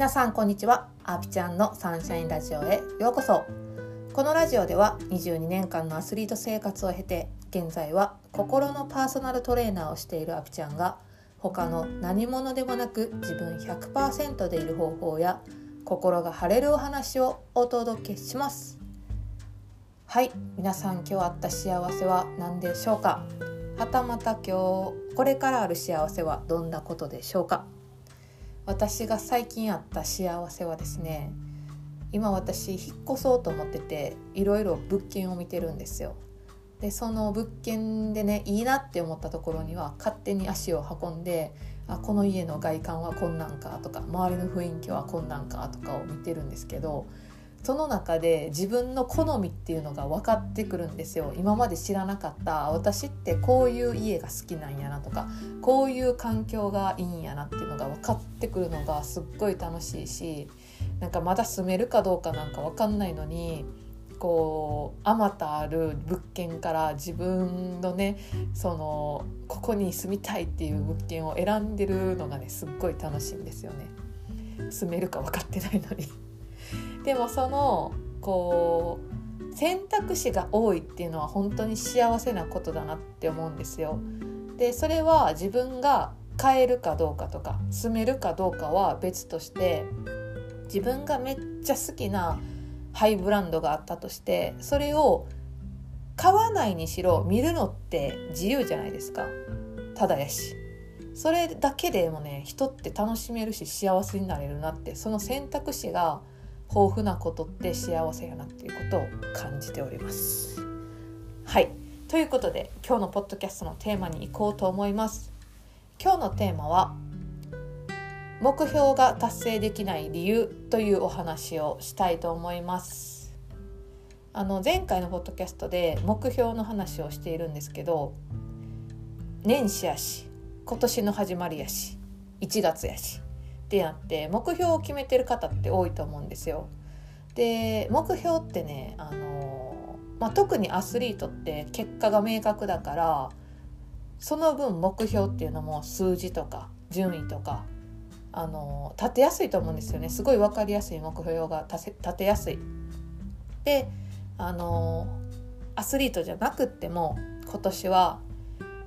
皆さんこんにちは。アーピちゃんのサンシャインラジオへようこそ。このラジオでは22年間のアスリート生活を経て現在は心のパーソナルトレーナーをしているアピちゃんが他の何者でもなく自分100%でいる方法や心が晴れるお話をお届けします。はい皆さん今日あった幸せは何でしょうか？はたまた今日これからある幸せはどんなことでしょうか？私が最近あった幸せはですね今私引っ越そうと思ってていろいろ物件を見てるんですよ。でその物件でねいいなって思ったところには勝手に足を運んであこの家の外観はこんなんかとか周りの雰囲気はこんなんかとかを見てるんですけどその中で自分の好みっていうのが分かってくるんですよ。今まで知らなかった私ってこういう家が好きなんやなとかこういう環境がいいんやなっていうのが分かってくるのがすっごい楽しいしなんかまだ住めるかどうかなんか分かんないのにこうあまたある物件から自分のねそのここに住みたいっていう物件を選んでるのがねすっごい楽しいんですよね。住めるか分かってないのに。でもそのこう選択肢が多いっていうのは本当に幸せなことだなって思うんですよ。でそれは自分が買えるかどうかとか住めるかどうかは別として自分がめっちゃ好きなハイブランドがあったとしてそれを買わないにしろ見るのって自由じゃないですかただやしそれだけでもね人って楽しめるし幸せになれるなってその選択肢が豊富なことって幸せやなっていうことを感じております。はいということで今日のポッドキャストのテーマに行こうと思います。今日のテーマは目標が達成できない理由というお話をしたいと思います。あの前回のポッドキャストで目標の話をしているんですけど年始やし今年の始まりやし1月やしってなって目標を決めてる方って多いと思うんですよ。で目標ってねあの、まあ、特にアスリートって結果が明確だからその分目標っていうのも数字とか順位とかあの立てやすいと思うんですよねすごい分かりやすい目標が立てやすい。であのアスリートじゃなくっても今年は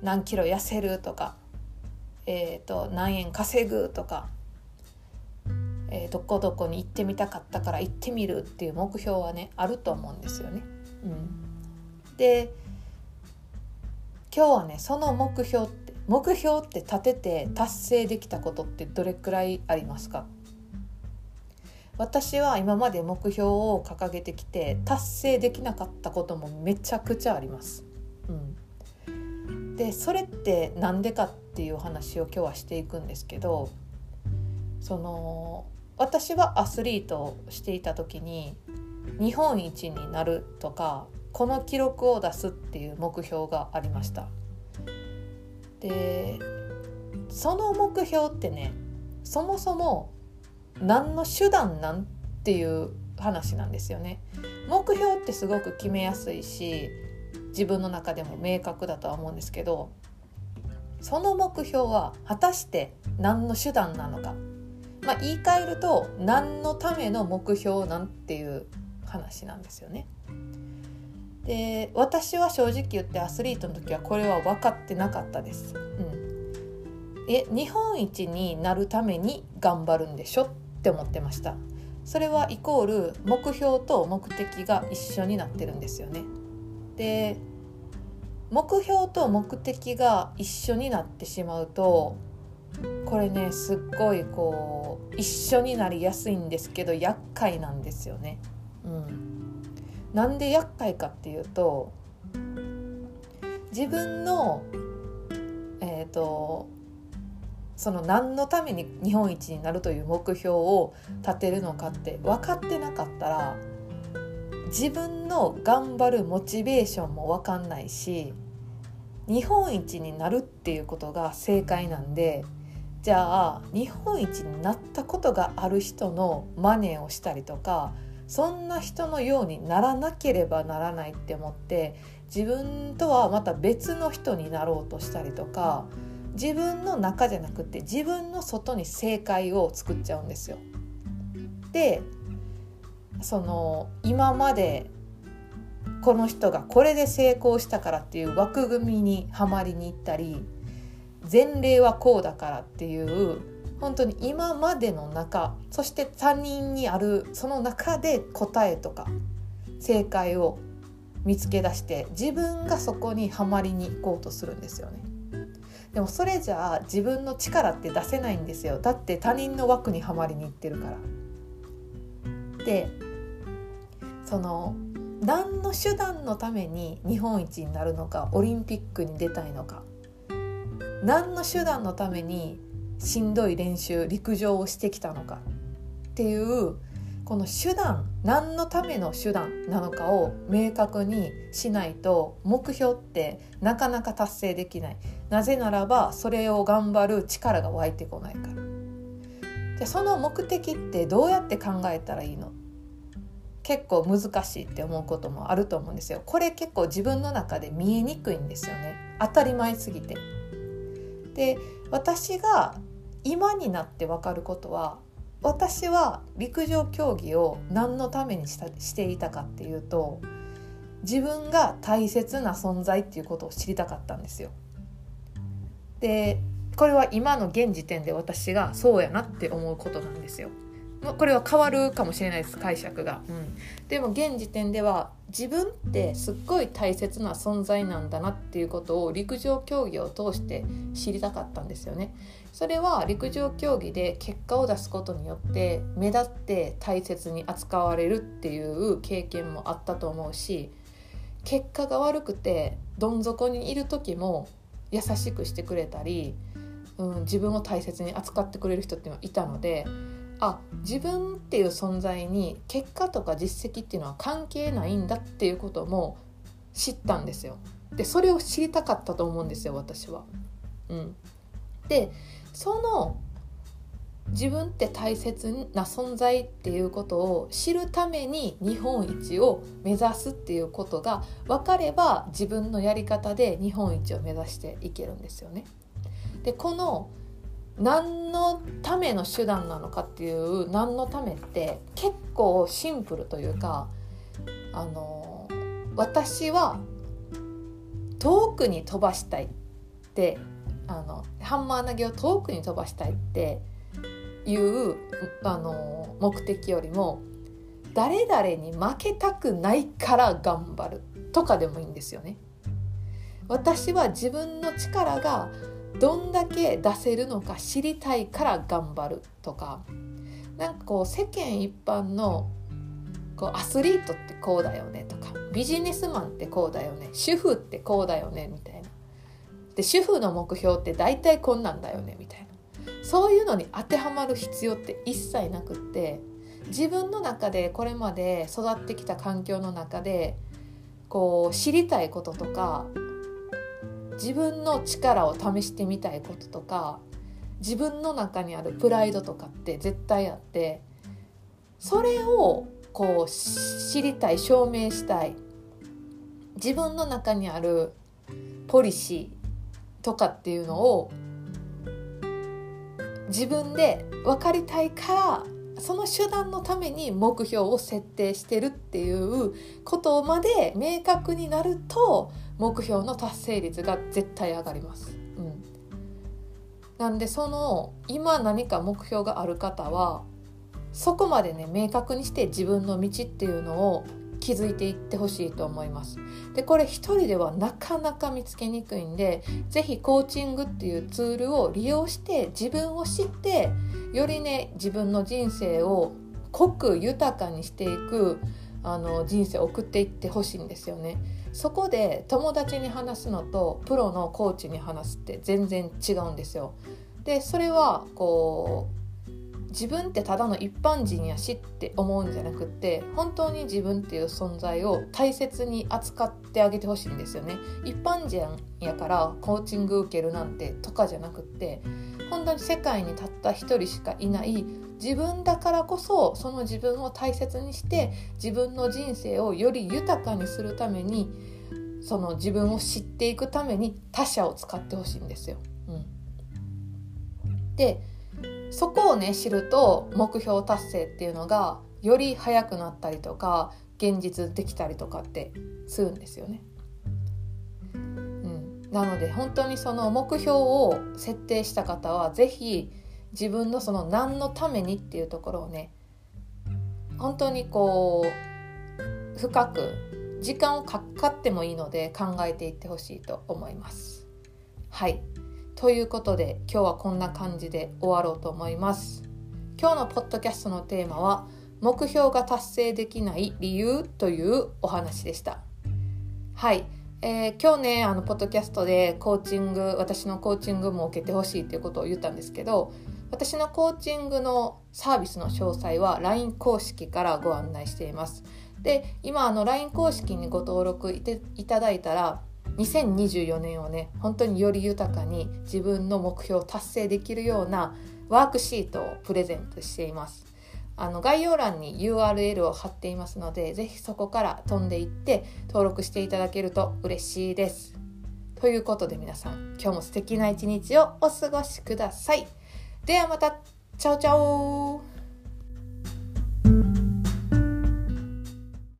何キロ痩せるとか、えーと何円稼ぐとかえー、どこどこに行ってみたかったから行ってみるっていう目標はねあると思うんですよね。うん、で今日はねその目標って目標って立てて達成できたことってどれくらいありますか？私は今まで目標を掲げてきて達成できなかったこともめちゃくちゃあります。うん、でそれって何でかっていう話を今日はしていくんですけどその私はアスリートをしていた時に日本一になるとかこの記録を出すっていう目標がありました。でその目標ってねそもそも何の手段なんっていう話なんですよね。目標ってすごく決めやすいし自分の中でも明確だとは思うんですけどその目標は果たして何の手段なのか。まあ、言い換えると何のための目標なんていう話なんですよね。で私は正直言ってアスリートの時はこれは分かってなかったです。うん、え日本一になるために頑張るんでしょって思ってました。それはイコール目標と目的が一緒になってるんですよね。で目標と目的が一緒になってしまうとこれねすっごいこう一緒になりやすいんですけど厄介なんですよね。うん、なんで厄介かっていうと自分のえっ、ー、とその何のために日本一になるという目標を立てるのかって分かってなかったら自分の頑張るモチベーションも分かんないし日本一になるっていうことが正解なんでじゃあ日本一になったことがある人の真似をしたりとかそんな人のようにならなければならないって思って自分とはまた別の人になろうとしたりとか自分の中じゃなくて自分の外に正解を作っちゃうんですよ。でその今までこの人がこれで成功したからっていう枠組みにはまりに行ったり前例はこうだからっていう本当に今までの中そして他人にあるその中で答えとか正解を見つけ出して自分がそこにはまりに行こうとするんですよね。でもそれじゃあ自分の力って出せないんですよだって他人の枠にはまりに行ってるから。でその何の手段のために日本一になるのかオリンピックに出たいのか何の手段のためにしんどい練習陸上をしてきたのかっていうこの手段何のための手段なのかを明確にしないと目標ってなかなか達成できない。なぜならばそれを頑張る力が湧いてこない。からでその目的ってどうやって考えたらいいの？結構難しいって思うこともあると思うんですよ。これ結構自分の中で見えにくいんですよね。当たり前すぎて。で私が今になって分かることは私は陸上競技を何のためにしたしていたかっていうと自分が大切な存在っていうことを知りたかったんですよ。でこれは今の現時点で私がそうやなって思うことなんですよ。これは変わるかもしれないです解釈が、うん、でも現時点では自分ってすっごい大切な存在なんだなっていうことを陸上競技を通して知りたかったんですよね。それは陸上競技で結果を出すことによって目立って大切に扱われるっていう経験もあったと思うし結果が悪くてどん底にいる時も優しくしてくれたり、うん、自分を大切に扱ってくれる人っていうのはいたのであ自分っていう存在に結果とか実績っていうのは関係ないんだっていうことも知ったんですよ。でそれを知りたかったと思うんですよ私は。うん、でその自分って大切な存在っていうことを知るために日本一を目指すっていうことが分かれば自分のやり方で日本一を目指していけるんですよね。でこの何のための手段なのかっていう何のためって結構シンプルというかあの私は遠くに飛ばしたいってあのハンマー投げを遠くに飛ばしたいっていうあの目的よりも誰々に負けたくないから頑張るとかでもいいんですよね。私は自分の力がどんだけ出せるのか知りたいから頑張るとかなんかこう世間一般のこうアスリートってこうだよねとかビジネスマンってこうだよね主婦ってこうだよねみたいな。で主婦の目標って大体こんなんだよねみたいな。そういうのに当てはまる必要って一切なくって自分の中でこれまで育ってきた環境の中でこう知りたいこととか自分の力を試してみたいこととか自分の中にあるプライドとかって絶対あってそれをこう知りたい証明したい。自分の中にあるポリシーとかっていうのを自分で分かりたいからその手段のために目標を設定してるっていうことまで明確になると目標の達成率が絶対上がります。うん、なんでその今何か目標がある方はそこまでね明確にして自分の道っていうのを築いていってほしいと思います。でこれ一人ではなかなか見つけにくいんで是非コーチングっていうツールを利用して自分を知ってよりね自分の人生を濃く豊かにしていくあの人生を送っていってほしいんですよね。そこで友達に話すのとプロのコーチに話すって全然違うんですよ。でそれはこう自分ってただの一般人やしって思うんじゃなくって本当に自分っていう存在を大切に扱ってあげてほしいんですよね。一般人やからコーチング受けるなんてとかじゃなくって本当に世界にたった一人しかいない自分だからこそその自分を大切にして自分の人生をより豊かにするためにその自分を知っていくために他者を使ってほしいんですよ。うん、でそこをね知ると目標達成っていうのがより早くなったりとか現実できたりとかってするんですよね。なので本当にその目標を設定した方は是非自分のその何のためにっていうところをね本当にこう深く時間をかかってもいいので考えていってほしいと思います。はいということで今日はこんな感じで終わろうと思います。今日のポッドキャストのテーマは目標が達成できない理由というお話でした。はい、えー、今日ねあのポッドキャストでコーチング私のコーチングも受けてほしいっていうことを言ったんですけど私のコーチングのサービスの詳細は LINE 公式からご案内しています。で今あの LINE 公式にご登録いていただいたら2024年をね本当により豊かに自分の目標を達成できるようなワークシートをプレゼントしていますあの概要欄に URL を貼っていますので是非そこから飛んでいって登録していただけると嬉しいです。ということで皆さん今日も素敵な一日をお過ごしください。ではまた。チャオチャオ